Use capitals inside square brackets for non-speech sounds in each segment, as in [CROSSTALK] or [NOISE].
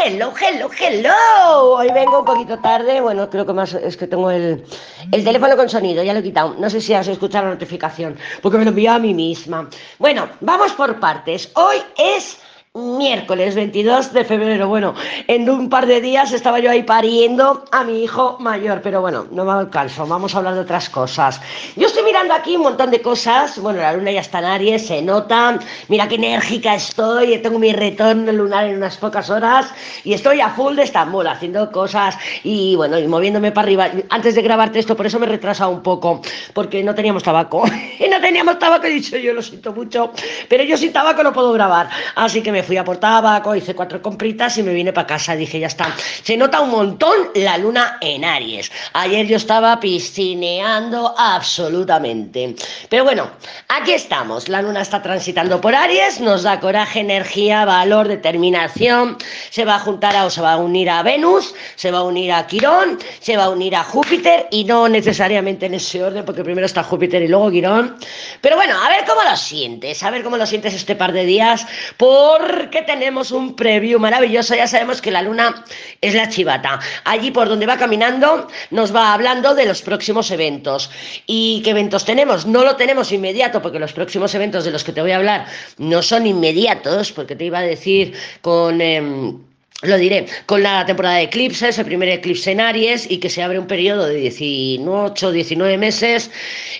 Hello, hello, hello. Hoy vengo un poquito tarde. Bueno, creo que más es que tengo el, el teléfono con sonido, ya lo he quitado. No sé si has escuchado la notificación, porque me lo envié a mí misma. Bueno, vamos por partes. Hoy es miércoles 22 de febrero. Bueno, en un par de días estaba yo ahí pariendo a mi hijo mayor, pero bueno, no me alcanzo, vamos a hablar de otras cosas. Yo estoy mirando aquí un montón de cosas, bueno, la luna ya está en Aries, se nota, mira qué enérgica estoy, tengo mi retorno lunar en unas pocas horas y estoy a full de Estambul haciendo cosas y bueno, y moviéndome para arriba. Antes de grabarte esto, por eso me he retrasado un poco, porque no teníamos tabaco, [LAUGHS] y no teníamos tabaco, he dicho yo lo siento mucho, pero yo sin tabaco no puedo grabar, así que me fui a por tabaco, hice cuatro compritas y me vine para casa. Dije, ya está. Se nota un montón la luna en Aries. Ayer yo estaba piscineando absolutamente. Pero bueno, aquí estamos. La luna está transitando por Aries, nos da coraje, energía, valor, determinación. Se va a juntar o se va a unir a Venus, se va a unir a Quirón, se va a unir a Júpiter y no necesariamente en ese orden, porque primero está Júpiter y luego Quirón. Pero bueno, a ver cómo lo sientes, a ver cómo lo sientes este par de días. Por que tenemos un preview maravilloso. Ya sabemos que la luna es la chivata. Allí por donde va caminando nos va hablando de los próximos eventos. ¿Y qué eventos tenemos? No lo tenemos inmediato porque los próximos eventos de los que te voy a hablar no son inmediatos, porque te iba a decir con... Em, lo diré, con la temporada de eclipses, el primer eclipse en Aries y que se abre un periodo de 18, 19 meses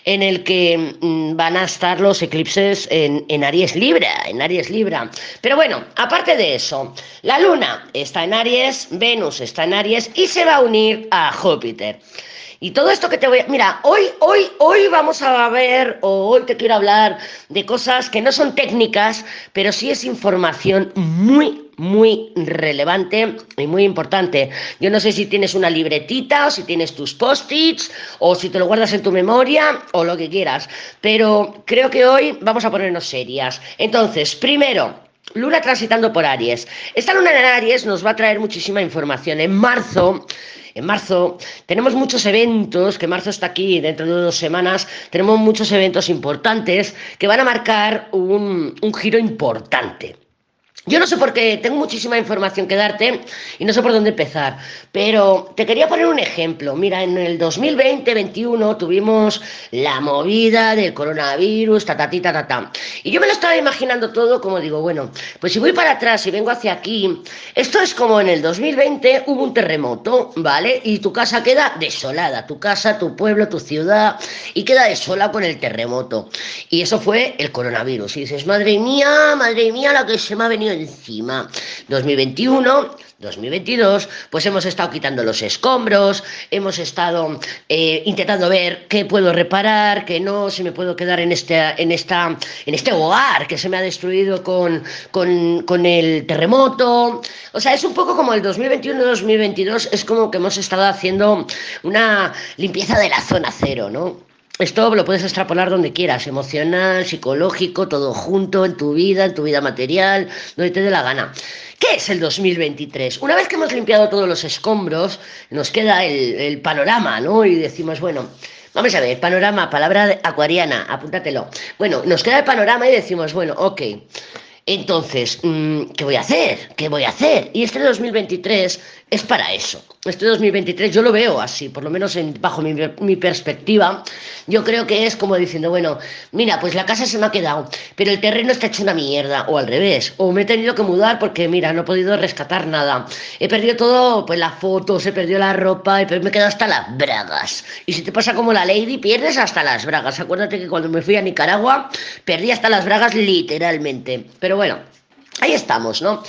en el que mm, van a estar los eclipses en, en, Aries Libra, en Aries Libra. Pero bueno, aparte de eso, la Luna está en Aries, Venus está en Aries y se va a unir a Júpiter. Y todo esto que te voy a... Mira, hoy, hoy, hoy vamos a ver, o hoy te quiero hablar de cosas que no son técnicas, pero sí es información muy, muy relevante y muy importante. Yo no sé si tienes una libretita o si tienes tus post-its o si te lo guardas en tu memoria o lo que quieras, pero creo que hoy vamos a ponernos serias. Entonces, primero, Luna transitando por Aries. Esta luna en Aries nos va a traer muchísima información. En marzo en marzo tenemos muchos eventos, que marzo está aquí dentro de dos semanas, tenemos muchos eventos importantes que van a marcar un, un giro importante. Yo no sé por qué, tengo muchísima información que darte y no sé por dónde empezar, pero te quería poner un ejemplo. Mira, en el 2020-21 tuvimos la movida del coronavirus, ta, ta, ta, ta, Y yo me lo estaba imaginando todo como digo, bueno, pues si voy para atrás y vengo hacia aquí, esto es como en el 2020 hubo un terremoto, ¿vale? Y tu casa queda desolada, tu casa, tu pueblo, tu ciudad, y queda desolada con el terremoto. Y eso fue el coronavirus. Y dices, madre mía, madre mía, la que se me ha venido encima. 2021, 2022, pues hemos estado quitando los escombros, hemos estado eh, intentando ver qué puedo reparar, qué no, si me puedo quedar en este, en esta, en este hogar que se me ha destruido con, con, con el terremoto. O sea, es un poco como el 2021-2022, es como que hemos estado haciendo una limpieza de la zona cero, ¿no? Esto lo puedes extrapolar donde quieras, emocional, psicológico, todo junto, en tu vida, en tu vida material, donde te dé la gana. ¿Qué es el 2023? Una vez que hemos limpiado todos los escombros, nos queda el, panorama, ¿no? Y decimos, bueno, vamos a ver, panorama, palabra acuariana, apúntatelo. Bueno, nos queda el panorama y decimos, bueno, ok. Entonces, mm, ¿qué voy a hacer? ¿Qué voy a hacer? Y este 2023 es para eso. Este 2023 yo lo veo así, por lo menos bajo mi, perspectiva. Yo creo que es como diciendo, bueno, mira, pues la casa se me ha quedado, pero el terreno está hecho una mierda, o al revés, o me he tenido que mudar porque, mira, no he podido rescatar nada. He perdido todo, pues las fotos, he perdido la ropa, me he quedado hasta las bragas. Y si te pasa como la Lady, pierdes hasta las bragas. Acuérdate que cuando me fui a Nicaragua, perdí hasta las bragas literalmente. Pero bueno. Ahí estamos, ¿no?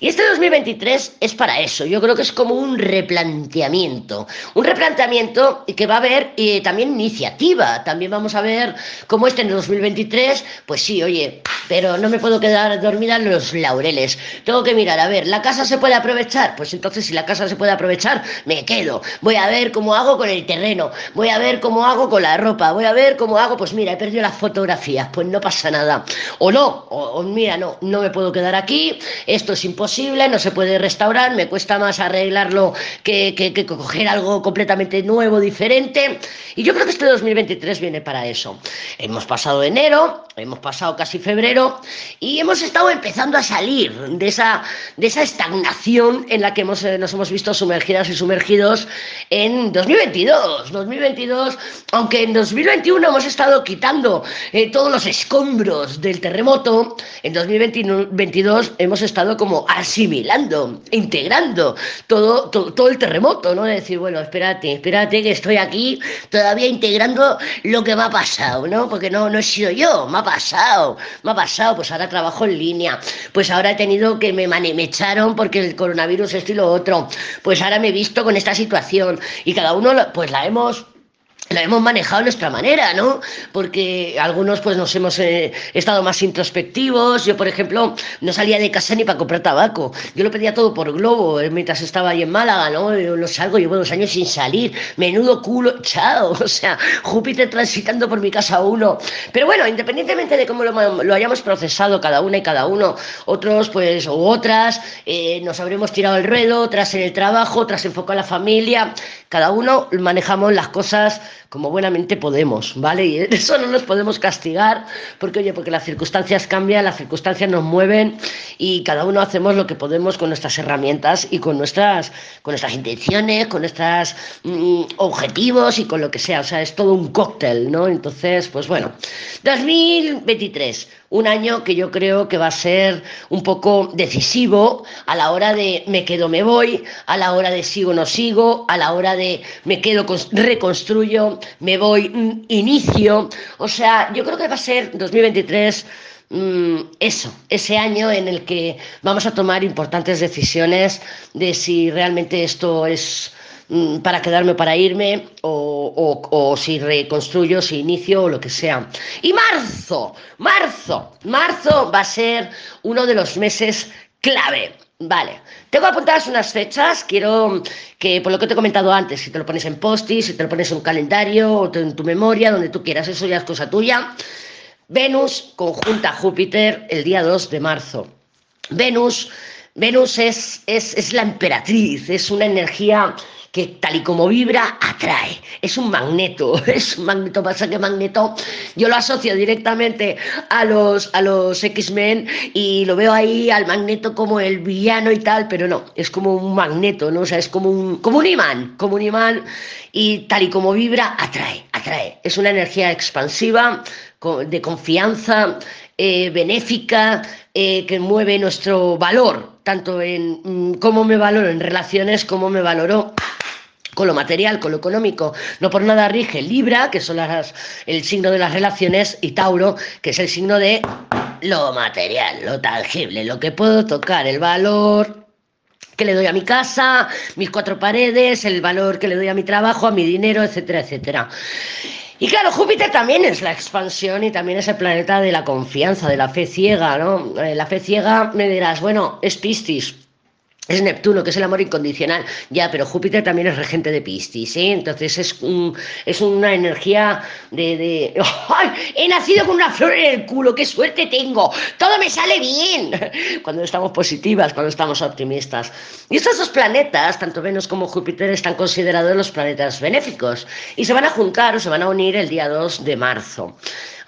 Y este 2023 es para eso. Yo creo que es como un replanteamiento. Un replanteamiento que va a haber también iniciativa. También vamos a ver cómo este en el 2023, pues sí, oye, pero no me puedo quedar dormida en los laureles. Tengo que mirar, a ver, ¿la casa se puede aprovechar? Pues entonces si la casa se puede aprovechar, me quedo. Voy a ver cómo hago con el terreno. Voy a ver cómo hago con la ropa. Voy a ver cómo hago, pues mira, he perdido las fotografías. Pues no pasa nada. O no, o, o mira, no, no me puedo quedar aquí, esto es imposible, no se puede restaurar, me cuesta más arreglarlo que, que, coger algo completamente nuevo, diferente. Y yo creo que este 2023 viene para eso. Hemos pasado enero, hemos pasado casi febrero y hemos estado empezando a salir de esa, de esa estagnación en la que hemos, eh, nos hemos visto sumergidas y sumergidos en 2022. 2022, aunque en 2021 hemos estado quitando eh, todos los escombros del terremoto, en 2022 hemos estado como asimilando, integrando todo, todo, todo el terremoto, ¿no? De decir, bueno, espérate, espérate que estoy aquí todavía integrando lo que me ha pasado, ¿no? Porque no, no he sido yo, me ha pasado, me ha pasado, pues ahora trabajo en línea, pues ahora he tenido que me, me echaron porque el coronavirus esto y lo otro, pues ahora me he visto con esta situación y cada uno pues la hemos lo hemos manejado de nuestra manera, ¿no? Porque algunos pues nos hemos eh, estado más introspectivos. Yo, por ejemplo, no salía de casa ni para comprar tabaco. Yo lo pedía todo por globo eh, mientras estaba ahí en Málaga, ¿no? Yo no salgo, llevo dos años sin salir. Menudo culo, [LAUGHS] chao. O sea, Júpiter transitando por mi casa uno. Pero bueno, independientemente de cómo lo, hayamos procesado cada una y cada uno, otros pues, o otras, eh, nos habremos tirado el ruedo, otras en el trabajo, otras enfocado en la familia. Cada uno manejamos las cosas como buenamente podemos, ¿vale? Y [LAUGHS] eso no nos podemos castigar, porque oye, porque las circunstancias cambian, las circunstancias nos mueven y cada uno hacemos lo que podemos con nuestras herramientas y con nuestras, con nuestras intenciones, con nuestros mm, objetivos y con lo que sea. O sea, es todo un cóctel, ¿no? Entonces, pues bueno, 2023 un año que yo creo que va a ser un poco decisivo a la hora de me quedo, me voy, a la hora de sigo, no sigo, a la hora de me quedo, reconstruyo, me voy, mm, inicio. O sea, yo creo que va a ser 2023 mm, eso, ese año en el que vamos a tomar importantes decisiones de si realmente esto es Mm, para quedarme para irme o, si reconstruyo, si inicio o lo que sea. Y marzo, marzo, marzo va a ser uno de los meses clave. Vale, tengo apuntadas unas fechas, quiero que por lo que te he comentado antes, si te lo pones en post si te lo pones en un calendario o en tu memoria, donde tú quieras, eso ya es cosa tuya. Venus conjunta Júpiter el día 2 de marzo. Venus, Venus es, es, es la emperatriz, es una energía que tal y como vibra, atrae. Es un magneto, [LAUGHS] es un magneto. Pasa que magneto yo lo asocio directamente a los, a los X-Men y lo veo ahí al magneto como el villano y tal, pero no, es como un magneto, ¿no? O sea, es como un, como un imán, como un imán y tal y como vibra, atrae, atrae. Es una energía expansiva, de confianza, eh, benéfica, eh, que mueve nuestro valor, tanto en mm, cómo me valoro en relaciones, como me valoro con lo material, con lo económico. No por nada rige Libra, que son las, el signo de las relaciones, y Tauro, que es el signo de lo material, lo tangible, lo que puedo tocar, el valor que le doy a mi casa, mis cuatro paredes, el valor que le doy a mi trabajo, a mi dinero, etcétera, etcétera. Y claro, Júpiter también es la expansión y también es el planeta de la confianza, de la fe ciega, ¿no? Eh, la fe ciega me dirás, bueno, es Piscis es Neptuno, que es el amor incondicional. Ya, pero Júpiter también es regente de Piscis, ¿eh? Entonces es, es una energía de, de, ¡Ay! He nacido con una flor en el culo, qué suerte tengo. Todo me sale bien. [LAUGHS] Cuando estamos positivas, cuando estamos optimistas. Y estos dos planetas, tanto Venus como Júpiter, están considerados los planetas benéficos. Y se van a juntar o se van a unir el día 2 de marzo.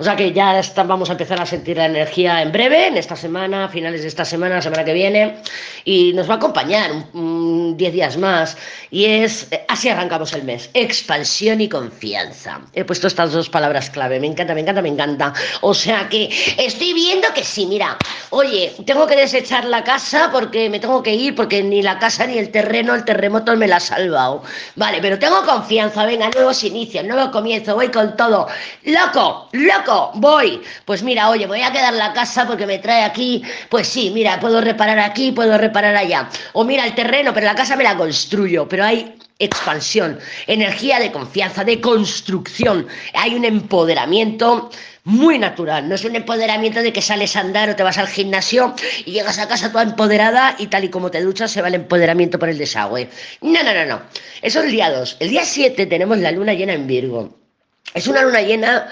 O sea que ya vamos a empezar a sentir la energía en breve, en esta semana, finales de esta semana, la semana que viene, y nos va a acompañar 10 días más. Y es, así arrancamos el mes, expansión y confianza. He puesto estas dos palabras clave, me encanta, me encanta, me encanta. O sea que estoy viendo que sí, mira, oye, tengo que desechar la casa porque me tengo que ir, porque ni la casa ni el terreno, el terremoto me la ha salvado. Vale, pero tengo confianza, venga, nuevos inicios, nuevo comienzo, voy con todo. Loco, loco voy. Pues mira, oye, voy a quedar la casa porque me trae aquí. Pues sí, mira, puedo reparar aquí, puedo reparar allá. O mira el terreno, pero la casa me la construyo. Pero hay expansión, energía de confianza, de construcción. Hay un empoderamiento muy natural. No es un empoderamiento de que sales a andar o te vas al gimnasio y llegas a casa toda empoderada y tal y como te duchas se va el empoderamiento por el desagüe. No, no, no, no. Eso es el día 2. El día 7 tenemos la luna llena en Virgo. Es una luna llena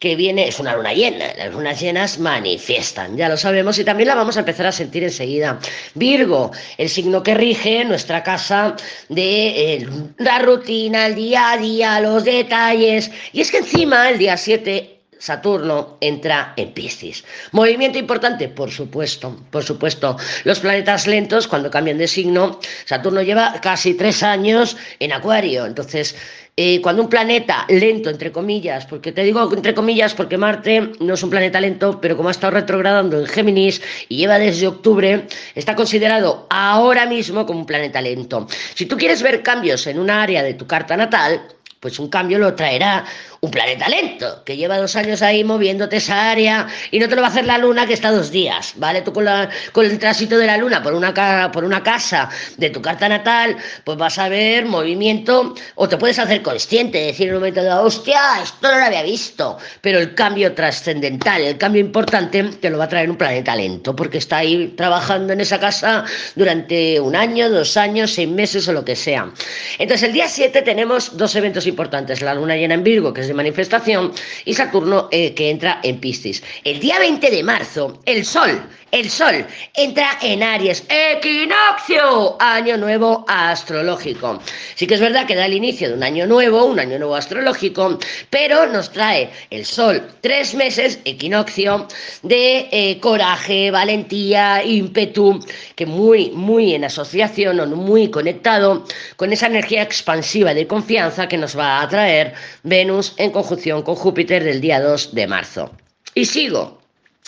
que viene, es una luna llena, las lunas llenas manifiestan, ya lo sabemos, y también la vamos a empezar a sentir enseguida. Virgo, el signo que rige nuestra casa de eh, la rutina, el día a día, los detalles, y es que encima el día 7 Saturno entra en Piscis. Movimiento importante, por supuesto, por supuesto. Los planetas lentos, cuando cambian de signo, Saturno lleva casi tres años en Acuario. Entonces, eh, cuando un planeta lento, entre comillas, porque te digo entre comillas porque Marte no es un planeta lento, pero como ha estado retrogradando en Géminis y lleva desde octubre, está considerado ahora mismo como un planeta lento. Si tú quieres ver cambios en una área de tu carta natal, pues un cambio lo traerá un planeta lento, que lleva dos años ahí moviéndote esa área y no te lo va a hacer la luna que está dos días, ¿vale? Tú con, la, con el tránsito de la luna por una, por una casa de tu carta natal, pues vas a ver movimiento o te puedes hacer consciente, decir en un momento de, hostia, esto no lo había visto, pero el cambio trascendental, el cambio importante, te lo va a traer un planeta lento, porque está ahí trabajando en esa casa durante un año, dos años, seis meses o lo que sea. Entonces el día 7 tenemos dos eventos importantes, la luna llena en Virgo, que es de manifestación, y Saturno eh, que entra en Piscis. El día 20 de marzo, el Sol, el Sol entra en Aries, equinoccio, año nuevo astrológico. Sí que es verdad que da el inicio de un año nuevo, un año nuevo astrológico, pero nos trae el Sol tres meses, equinoccio, de eh, coraje, valentía, ímpetu, que muy, muy en asociación o muy conectado con esa energía expansiva de confianza que nos va a traer Venus en conjunción con Júpiter del día 2 de marzo. Y sigo.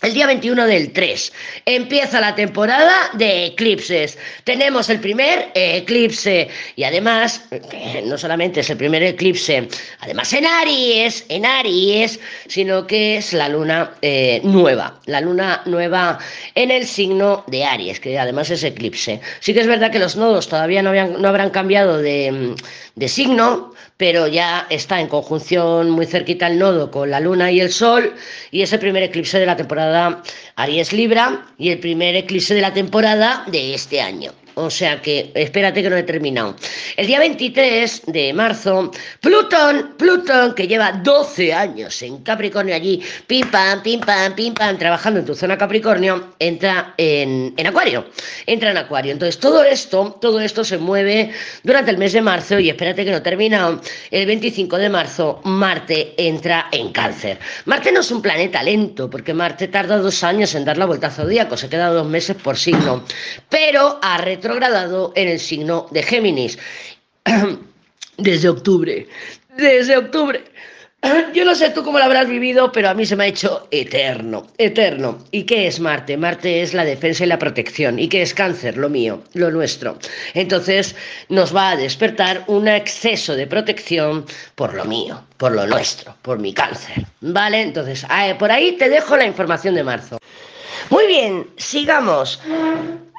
El día 21 del 3 empieza la temporada de eclipses. Tenemos el primer eclipse y además, no solamente es el primer eclipse, además en Aries, en Aries, sino que es la luna eh, nueva, la luna nueva en el signo de Aries, que además es eclipse. Sí que es verdad que los nodos todavía no, no habrán cambiado de, de signo, pero ya está en conjunción muy cerquita el nodo con la luna y el sol, y es el primer eclipse de la temporada Aries Libra y el primer eclipse de la temporada de este año. O sea que espérate que no he terminado. El día 23 de marzo, Plutón, Plutón, que lleva 12 años en Capricornio allí, pim pam, pim pam, pim pam, trabajando en tu zona Capricornio, entra en, en Acuario. Entra en Acuario. Entonces todo esto, todo esto se mueve durante el mes de marzo y espérate que no he terminado. El 25 de marzo, Marte entra en Cáncer. Marte no es un planeta lento, porque Marte tarda dos años en dar la vuelta al zodíaco, se queda dos meses por signo. Pero a retrogradado en el signo de Géminis [CLEARS THROAT] desde octubre. Desde octubre. [CLEARS THROAT] Yo no sé tú cómo lo habrás vivido, pero a mí se me ha hecho eterno, eterno. ¿Y qué es Marte? Marte es la defensa y la protección. ¿Y qué es cáncer? Lo mío, lo nuestro. Entonces nos va a despertar un exceso de protección por lo mío, por lo nuestro, por mi cáncer. ¿Vale? Entonces, por ahí te dejo la información de marzo. Muy bien, sigamos.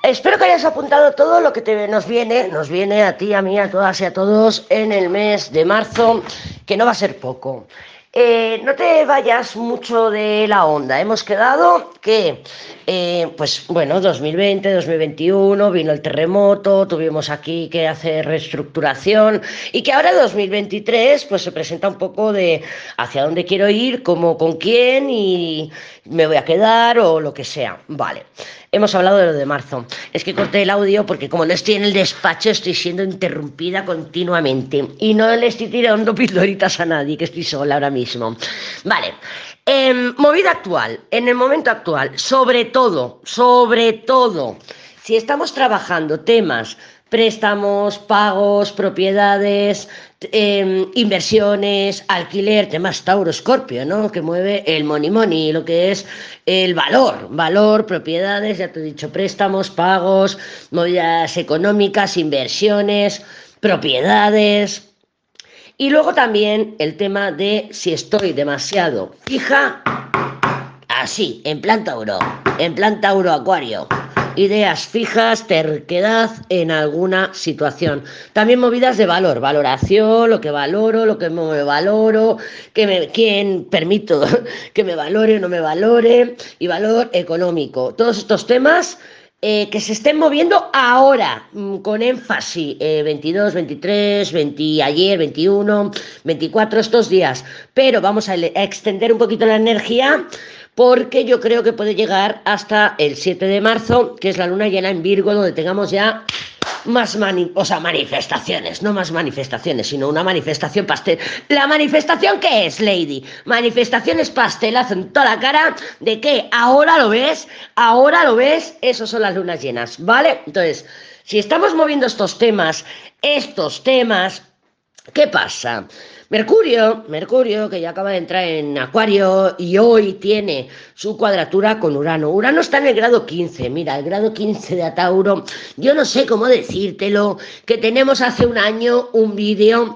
Espero que hayas apuntado todo lo que te, nos viene, nos viene a ti, a mí, a todas y a todos en el mes de marzo, que no va a ser poco. Eh, no te vayas mucho de la onda. Hemos quedado que, eh, pues bueno, 2020, 2021, vino el terremoto, tuvimos aquí que hacer reestructuración y que ahora 2023, pues se presenta un poco de hacia dónde quiero ir, cómo, con quién y me voy a quedar o lo que sea. Vale hemos hablado de lo de marzo. Es que corté el audio porque como no estoy en el despacho estoy siendo interrumpida continuamente y no le estoy tirando [LAUGHS] pildoritas a nadie, que estoy sola ahora mismo. Vale. Em, movida actual, en el momento actual, sobre todo, sobre todo, si estamos trabajando temas préstamos, pagos, propiedades, em, inversiones, alquiler, temas Tauro Scorpio, ¿no? Que mueve el money money, lo que es el valor, valor, propiedades, ya te he dicho, préstamos, pagos, movidas económicas, inversiones, propiedades. Y luego también el tema de si estoy demasiado fija, así, en plan Tauro, en plan Tauro Acuario ideas fijas, terquedad en alguna situación. También movidas de valor, valoración, lo que valoro, lo que me valoro, que me, quién permito [LAUGHS] que me valore o no me valore, y valor económico. Todos estos temas eh, que se estén moviendo ahora, mm, con énfasis, 22, 23, 20, ayer, 21, 24, estos días. Pero vamos a extender un poquito la energía porque yo creo que puede llegar hasta el 7 de marzo, que es la luna llena en Virgo, donde tengamos ya más o sea, manifestaciones, no más manifestaciones, sino una manifestación pastel. ¿La manifestación qué es, Lady? Manifestaciones pastelazo en toda la cara de que ahora lo ves, ahora lo ves, eso son las lunas llenas, ¿vale? Entonces, si estamos moviendo estos temas, estos temas, ¿qué pasa? Mercurio, Mercurio, que ya acaba de entrar en Acuario y hoy tiene su cuadratura con Urano. Urano está en el grado 15, mira, el grado 15 de Atauro. Yo no sé cómo decírtelo, que tenemos hace un año un vídeo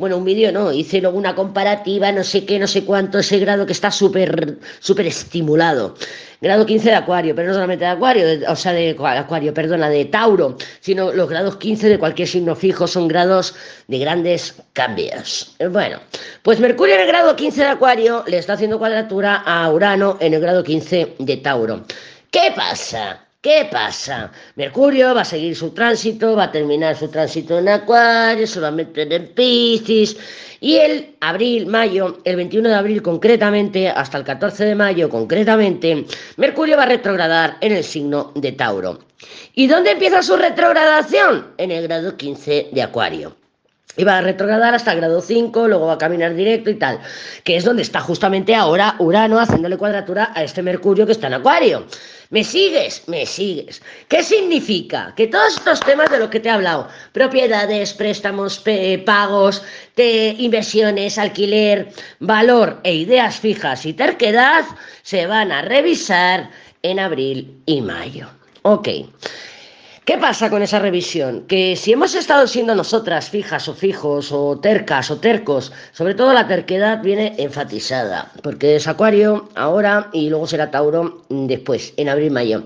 bueno, un vídeo no, hice luego una comparativa, no sé qué, no sé cuánto, ese grado que está súper, súper estimulado. Grado 15 de Acuario, pero no solamente de Acuario, o sea, de Acuario, perdona, de Tauro, sino los grados 15 de cualquier signo fijo son grados de grandes cambios. Bueno, pues Mercurio en el grado 15 de Acuario le está haciendo cuadratura a Urano en el grado 15 de Tauro. ¿Qué pasa? ¿Qué pasa? Mercurio va a seguir su tránsito, va a terminar su tránsito en Acuario, meter en Piscis. Y el abril, mayo, el 21 de abril concretamente, hasta el 14 de mayo concretamente, Mercurio va a retrogradar en el signo de Tauro. ¿Y dónde empieza su retrogradación? En el grado 15 de Acuario. Y va a retrogradar hasta el grado 5, luego va a caminar directo y tal, que es donde está justamente ahora Urano haciéndole cuadratura a este Mercurio que está en Acuario. ¿Me sigues? Me sigues. ¿Qué significa? Que todos estos temas de los que te he hablado, propiedades, préstamos, pagos, de inversiones, alquiler, valor e ideas fijas y terquedad, se van a revisar en abril y mayo. Ok. ¿Qué pasa con esa revisión? Que si hemos estado siendo nosotras fijas o fijos o tercas o tercos, sobre todo la terquedad viene enfatizada, porque es Acuario ahora y luego será Tauro después, en abril-mayo.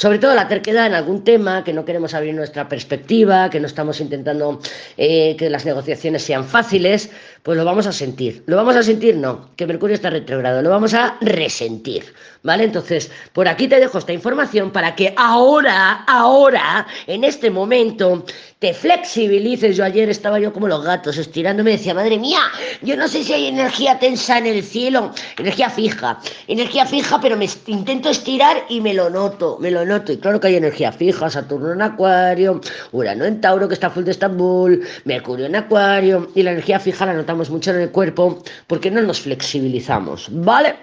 Sobre todo la terquedad en algún tema, que no queremos abrir nuestra perspectiva, que no estamos intentando eh, que las negociaciones sean fáciles, pues lo vamos a sentir. ¿Lo vamos a sentir? No, que Mercurio está retrogrado, lo vamos a resentir. ¿Vale? Entonces, por aquí te dejo esta información para que ahora, ahora, en este momento, te flexibilices. Yo ayer estaba yo como los gatos estirándome y decía, madre mía, yo no sé si hay energía tensa en el cielo, energía fija, energía fija, pero me intento estirar y me lo noto, me lo noto. Y claro que hay energía fija, Saturno en Acuario, Urano en Tauro, que está full de Estambul, Mercurio en Acuario, y la energía fija la notamos mucho en el cuerpo porque no nos flexibilizamos, ¿vale?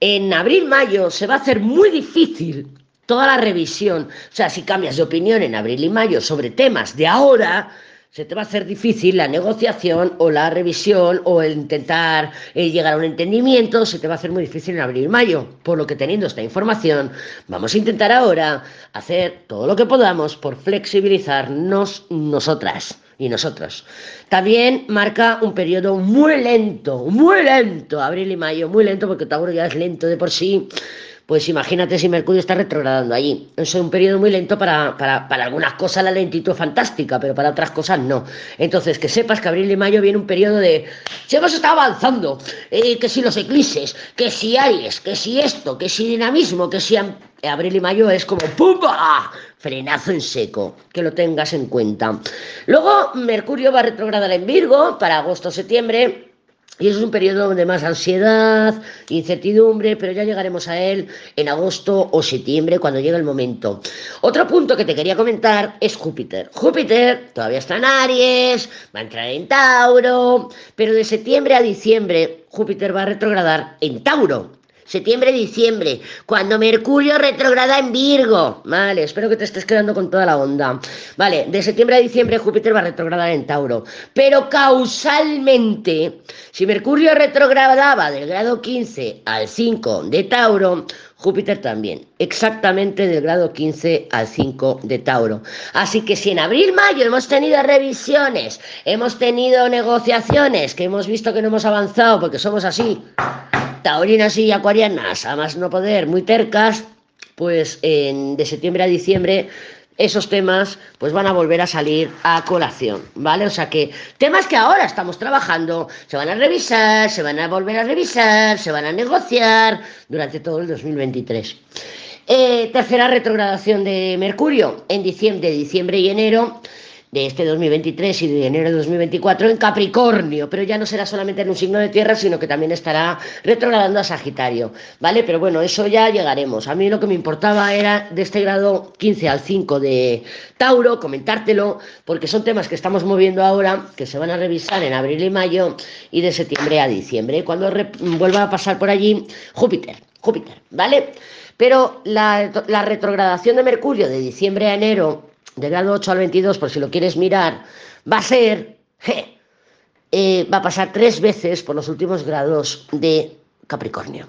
en abril-mayo se va a hacer muy difícil toda la revisión. O sea, si cambias de opinión en abril y mayo sobre temas de ahora, se te va a hacer difícil la negociación o la revisión o el intentar eh, llegar a un entendimiento, se te va a hacer muy difícil en abril y mayo. Por lo que teniendo esta información, vamos a intentar ahora hacer todo lo que podamos por flexibilizarnos nosotras y nosotros. También marca un periodo muy lento, muy lento, abril y mayo, muy lento porque Tauro ya es lento de por sí. Pues imagínate si Mercurio está retrogradando allí. Es un periodo muy lento para, para, para, algunas cosas la lentitud es fantástica, pero para otras cosas no. Entonces, que sepas que abril y mayo viene un periodo de... Si hemos estado avanzando, eh, que si los eclipses, que si Aries, que si esto, que si dinamismo, que si abril y mayo es como ¡pumba! frenazo en seco, que lo tengas en cuenta. Luego, Mercurio va a retrogradar en Virgo para agosto-septiembre. Y es un periodo de más ansiedad, incertidumbre, pero ya llegaremos a él en agosto o septiembre cuando llegue el momento. Otro punto que te quería comentar es Júpiter. Júpiter todavía está en Aries, va a entrar en Tauro, pero de septiembre a diciembre Júpiter va a retrogradar en Tauro septiembre, diciembre, cuando Mercurio retrograda en Virgo. Vale, espero que te estés quedando con toda la onda. Vale, de septiembre a diciembre Júpiter va a retrogradar en Tauro. Pero causalmente, si Mercurio retrogradaba del grado 15 al 5 de Tauro, Júpiter también, exactamente del grado 15 al 5 de Tauro. Así que si en abril, mayo hemos tenido revisiones, hemos tenido negociaciones, que hemos visto que no hemos avanzado porque somos así, taurinas y acuarianas, a más no poder, muy tercas, pues en, de septiembre a diciembre esos temas pues van a volver a salir a colación, ¿vale? O sea que temas que ahora estamos trabajando se van a revisar, se van a volver a revisar, se van a negociar durante todo el 2023. Eh, tercera retrogradación de Mercurio en diciembre, diciembre y enero de este 2023 y de enero de 2024 en Capricornio, pero ya no será solamente en un signo de tierra, sino que también estará retrogradando a Sagitario, ¿vale? Pero bueno, eso ya llegaremos. A mí lo que me importaba era de este grado 15 al 5 de Tauro, comentártelo, porque son temas que estamos moviendo ahora, que se van a revisar en abril y mayo y de septiembre a diciembre, cuando vuelva a pasar por allí Júpiter, Júpiter, ¿vale? Pero la, la retrogradación de Mercurio de diciembre a enero de grado 8 al 22, por si lo quieres mirar, va a ser, eh, va a pasar tres veces por los últimos grados de Capricornio.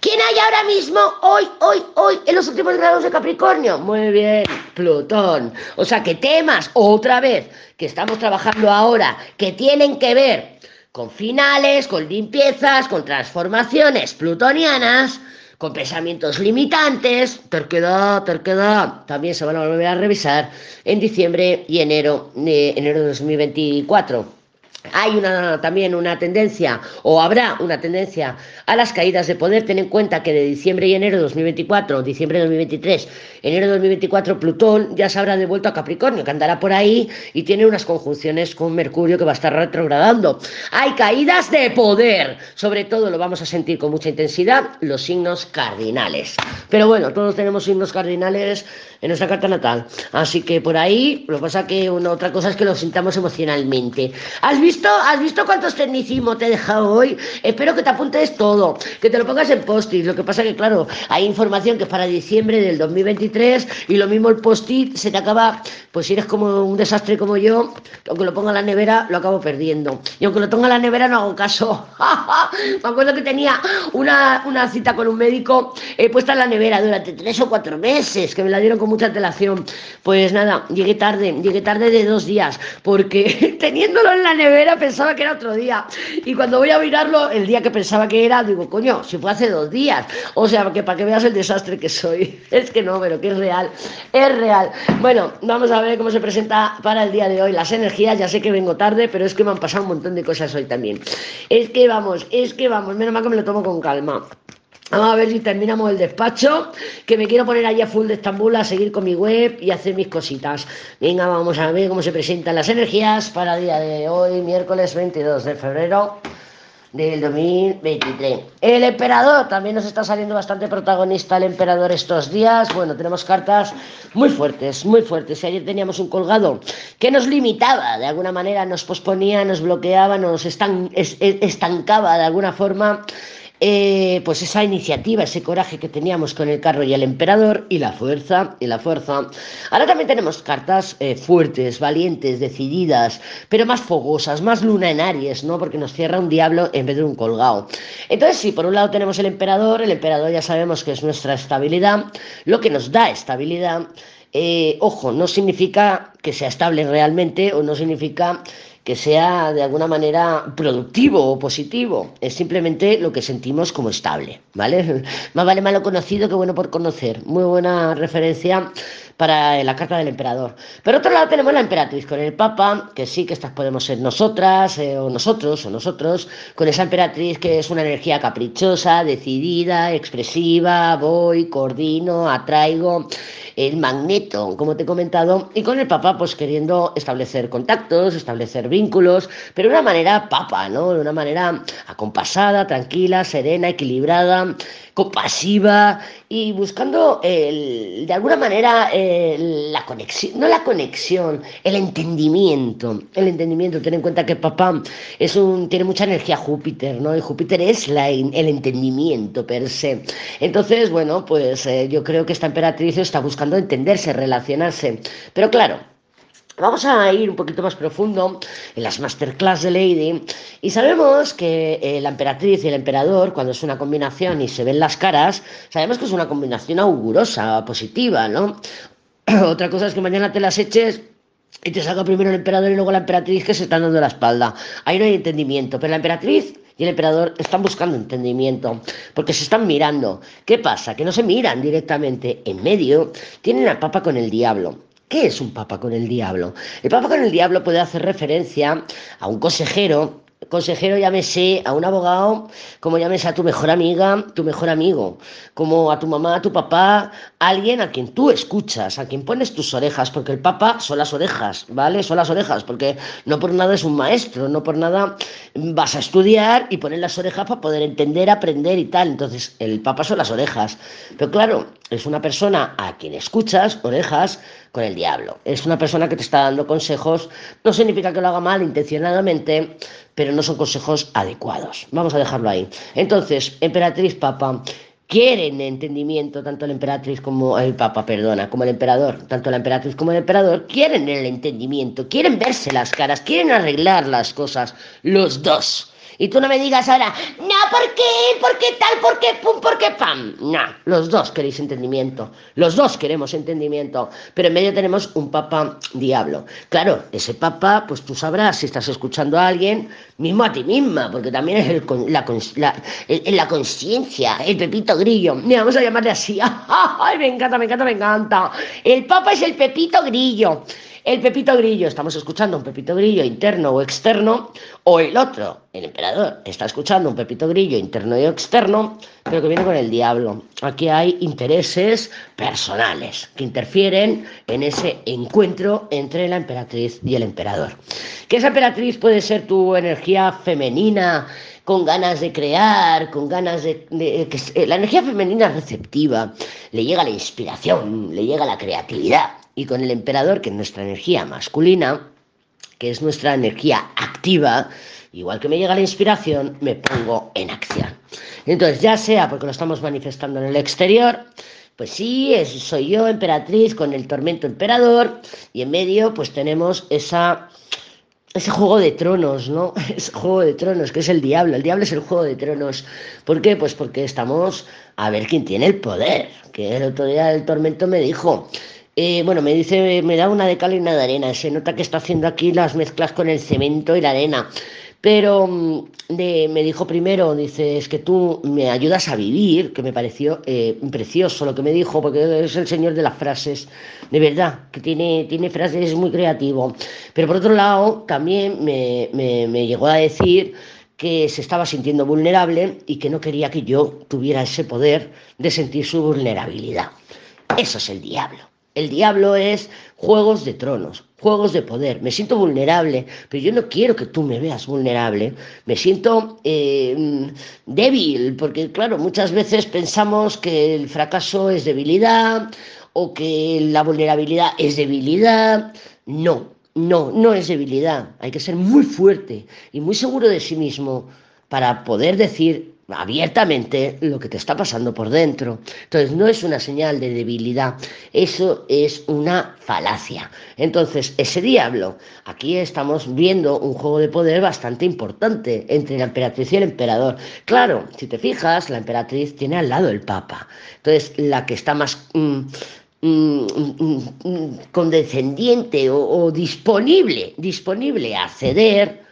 ¿Quién hay ahora mismo, hoy, hoy, hoy, en los últimos grados de Capricornio? Muy bien, Plutón. O sea que temas, otra vez, que estamos trabajando ahora, que tienen que ver con finales, con limpiezas, con transformaciones plutonianas, con pensamientos limitantes, terquedad, terquedad, también se van a volver a revisar en diciembre y enero, de enero de 2024 hay también una tendencia, o habrá una tendencia a las caídas de poder. Ten en cuenta que de diciembre y enero de 2024, diciembre de 2023, enero de 2024, Plutón ya se habrá devuelto a Capricornio, que andará por ahí y tiene unas conjunciones con Mercurio que va a estar retrogradando. Hay caídas de poder, sobre todo lo vamos a sentir con mucha intensidad los signos cardinales. Pero bueno, todos tenemos signos cardinales en nuestra carta natal, así que por ahí, lo que pasa que una otra cosa es que lo sintamos emocionalmente. ¿Has visto visto, ¿Has visto cuántos tecnicismos te he dejado hoy? Espero que te apuntes todo, que te lo pongas en post-it. Lo que pasa que, claro, hay información que es para diciembre del 2023 y lo mismo el post-it se te acaba, pues si eres como un desastre como yo, aunque lo ponga en la nevera, lo acabo perdiendo. Y aunque lo ponga en la nevera, no hago caso. [LAUGHS] Me acuerdo que tenía una, una cita con un médico eh, puesta en la nevera durante tres o cuatro meses, que me la dieron con mucha antelación. Pues nada, llegué tarde, llegué tarde de dos días, porque [LAUGHS] teniéndolo en la nevera, pensaba que era otro día. Y cuando voy a mirarlo, el día que pensaba que era, digo, coño, si fue hace dos días. O sea, que para que veas el desastre que soy. [LAUGHS] Es que no, pero que es real. Es real. Bueno, vamos a ver cómo se presenta para el día de hoy las energías. Ya sé que vengo tarde, pero es que me han pasado un montón de cosas hoy también. Es que vamos, es que vamos, menos mal que me lo tomo con calma. Vamos a ver si terminamos el despacho, que me quiero poner allá full de Estambul a seguir con mi web y hacer mis cositas. Venga, vamos a ver cómo se presentan las energías para el día de hoy, miércoles 22 de febrero del 2023. El emperador también nos está saliendo bastante protagonista el emperador estos días. Bueno, tenemos cartas muy fuertes, muy fuertes. Y ayer teníamos un colgado que nos limitaba, de alguna manera nos posponía, nos bloqueaba, nos estancaba de alguna forma eh, pues esa iniciativa, ese coraje que teníamos con el carro y el emperador y la fuerza y la fuerza. Ahora también tenemos cartas eh, fuertes, valientes, decididas, pero más fogosas, más luna en Aries, ¿no? Porque nos cierra un diablo en vez de un colgado. Entonces, sí, por un lado tenemos el emperador, el emperador ya sabemos que es nuestra estabilidad, lo que nos da estabilidad. Eh, ojo, no significa que sea estable realmente o no significa que sea de alguna manera productivo o positivo, es simplemente lo que sentimos como estable, ¿vale? [LAUGHS] Más vale malo conocido que bueno por conocer. Muy buena referencia para la carta del emperador. Por otro lado tenemos la emperatriz con el papa, que sí que estas podemos ser nosotras eh, o nosotros o nosotros, con esa emperatriz que es una energía caprichosa, decidida, expresiva, voy, coordino, atraigo, el magneto, como te he comentado, y con el papa pues queriendo establecer contactos, establecer vínculos, pero de una manera papa, ¿no? De una manera acompasada, tranquila, serena, equilibrada, compasiva y buscando de alguna manera la conexión, no la conexión, el entendimiento, el entendimiento. Ten en cuenta que papá es un, tiene mucha energía Júpiter, ¿no? Y Júpiter es la, el entendimiento per se. Entonces, bueno, pues eh, yo creo que esta emperatriz está buscando entenderse, relacionarse. Pero claro, Vamos a ir un poquito más profundo en las masterclass de Lady y sabemos que eh, la emperatriz y el emperador, cuando es una combinación y se ven las caras, sabemos que es una combinación augurosa, positiva, ¿no? [CLEARS THROAT] Otra cosa es que mañana te las eches y te salga primero el emperador y luego la emperatriz que se están dando la espalda. Ahí no hay entendimiento, pero la emperatriz y el emperador están buscando entendimiento, porque se están mirando. ¿Qué pasa? Que no se miran directamente. En medio tienen al Papa con el diablo. ¿Qué es un papa con el diablo? El papa con el diablo puede hacer referencia a un consejero consejero llámese a un abogado, como llames a tu mejor amiga, tu mejor amigo, como a tu mamá, a tu papá, alguien a quien tú escuchas, a quien pones tus orejas, porque el papa son las orejas, ¿vale? Son las orejas, porque no por nada es un maestro, no por nada vas a estudiar y poner las orejas para poder entender, aprender y tal. Entonces, el papa son las orejas. Pero claro, es una persona a quien escuchas, orejas, con el diablo. Es una persona que te está dando consejos, no significa que lo haga mal intencionadamente, pero no son consejos adecuados. Vamos a dejarlo ahí. Entonces, emperatriz papa, quieren entendimiento, tanto la emperatriz como el papa, perdona, como el emperador, tanto la emperatriz como el emperador, quieren el entendimiento, quieren verse las caras, quieren arreglar las cosas, los dos. Y tú no me digas ahora, no, ¿por qué? ¿Por qué tal? ¿Por qué pum? ¿Por qué pam? No, los dos queréis entendimiento. Los dos queremos entendimiento. Pero en medio tenemos un papa diablo. Claro, ese papa, pues tú sabrás si estás escuchando a alguien, mismo a ti misma, porque también es el, la, la, la conciencia, el pepito grillo. Mira, vamos a llamarle así. [LAUGHS] ¡Ay, me encanta, me encanta, me encanta! El papa es el pepito grillo. El Pepito Grillo, estamos escuchando un Pepito Grillo interno o externo, o el otro, el emperador, está escuchando un Pepito Grillo interno y externo, pero que viene con el diablo. Aquí hay intereses personales que interfieren en ese encuentro entre la emperatriz y el emperador. Que esa emperatriz puede ser tu energía femenina, con ganas de crear, con ganas de, que la energía femenina receptiva, le llega la inspiración, le llega la creatividad y con el emperador, que es nuestra energía masculina, que es nuestra energía activa, igual que me llega la inspiración, me pongo en acción. Entonces, ya sea porque lo estamos manifestando en el exterior, pues sí, soy yo, emperatriz, con el tormento emperador, y en medio, pues tenemos esa, ese juego de tronos, ¿no? [LAUGHS] Ese juego de tronos, que es el diablo. El diablo es el juego de tronos. ¿Por qué? Pues porque estamos a ver quién tiene el poder. Que el otro día el tormento me dijo, eh, bueno, me dice, me da una de cal y una de arena. Se nota que está haciendo aquí las mezclas con el cemento y la arena. Pero mm, me dijo primero, dice, es que tú me ayudas a vivir, que me pareció eh, precioso lo que me dijo, porque es el señor de las frases, de verdad, que tiene, tiene frases muy creativo. Pero por otro lado, también me, me llegó a decir que se estaba sintiendo vulnerable y que no quería que yo tuviera ese poder de sentir su vulnerabilidad. Eso es el diablo. El diablo es juegos de tronos, juegos de poder. Me siento vulnerable, pero yo no quiero que tú me veas vulnerable. Me siento eh, débil, porque claro, muchas veces pensamos que el fracaso es debilidad o que la vulnerabilidad es debilidad. No, no, no es debilidad. Hay que ser muy fuerte y muy seguro de sí mismo para poder decir abiertamente lo que te está pasando por dentro. Entonces, no es una señal de debilidad, eso es una falacia. Entonces, ese diablo, aquí estamos viendo un juego de poder bastante importante entre la emperatriz y el emperador. Claro, si te fijas, la emperatriz tiene al lado el papa. Entonces, la que está más... Mm, mm, mm, condescendiente o, o disponible, disponible a ceder,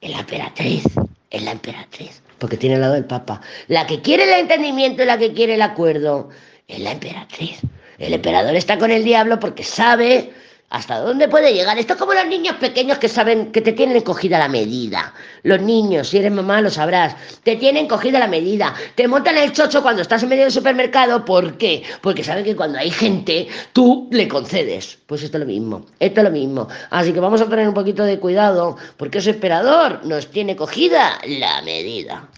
es la emperatriz, es la emperatriz porque tiene al lado el Papa. La que quiere el entendimiento y la que quiere el acuerdo es la emperatriz. El emperador está con el diablo porque sabe hasta dónde puede llegar. Esto es como los niños pequeños que saben que te tienen cogida la medida. Los niños, si eres mamá lo sabrás, te tienen cogida la medida. Te montan el chocho cuando estás en medio del supermercado. ¿Por qué? Porque saben que cuando hay gente, tú le concedes. Pues esto es lo mismo, esto es lo mismo. Así que vamos a tener un poquito de cuidado porque ese emperador nos tiene cogida la medida.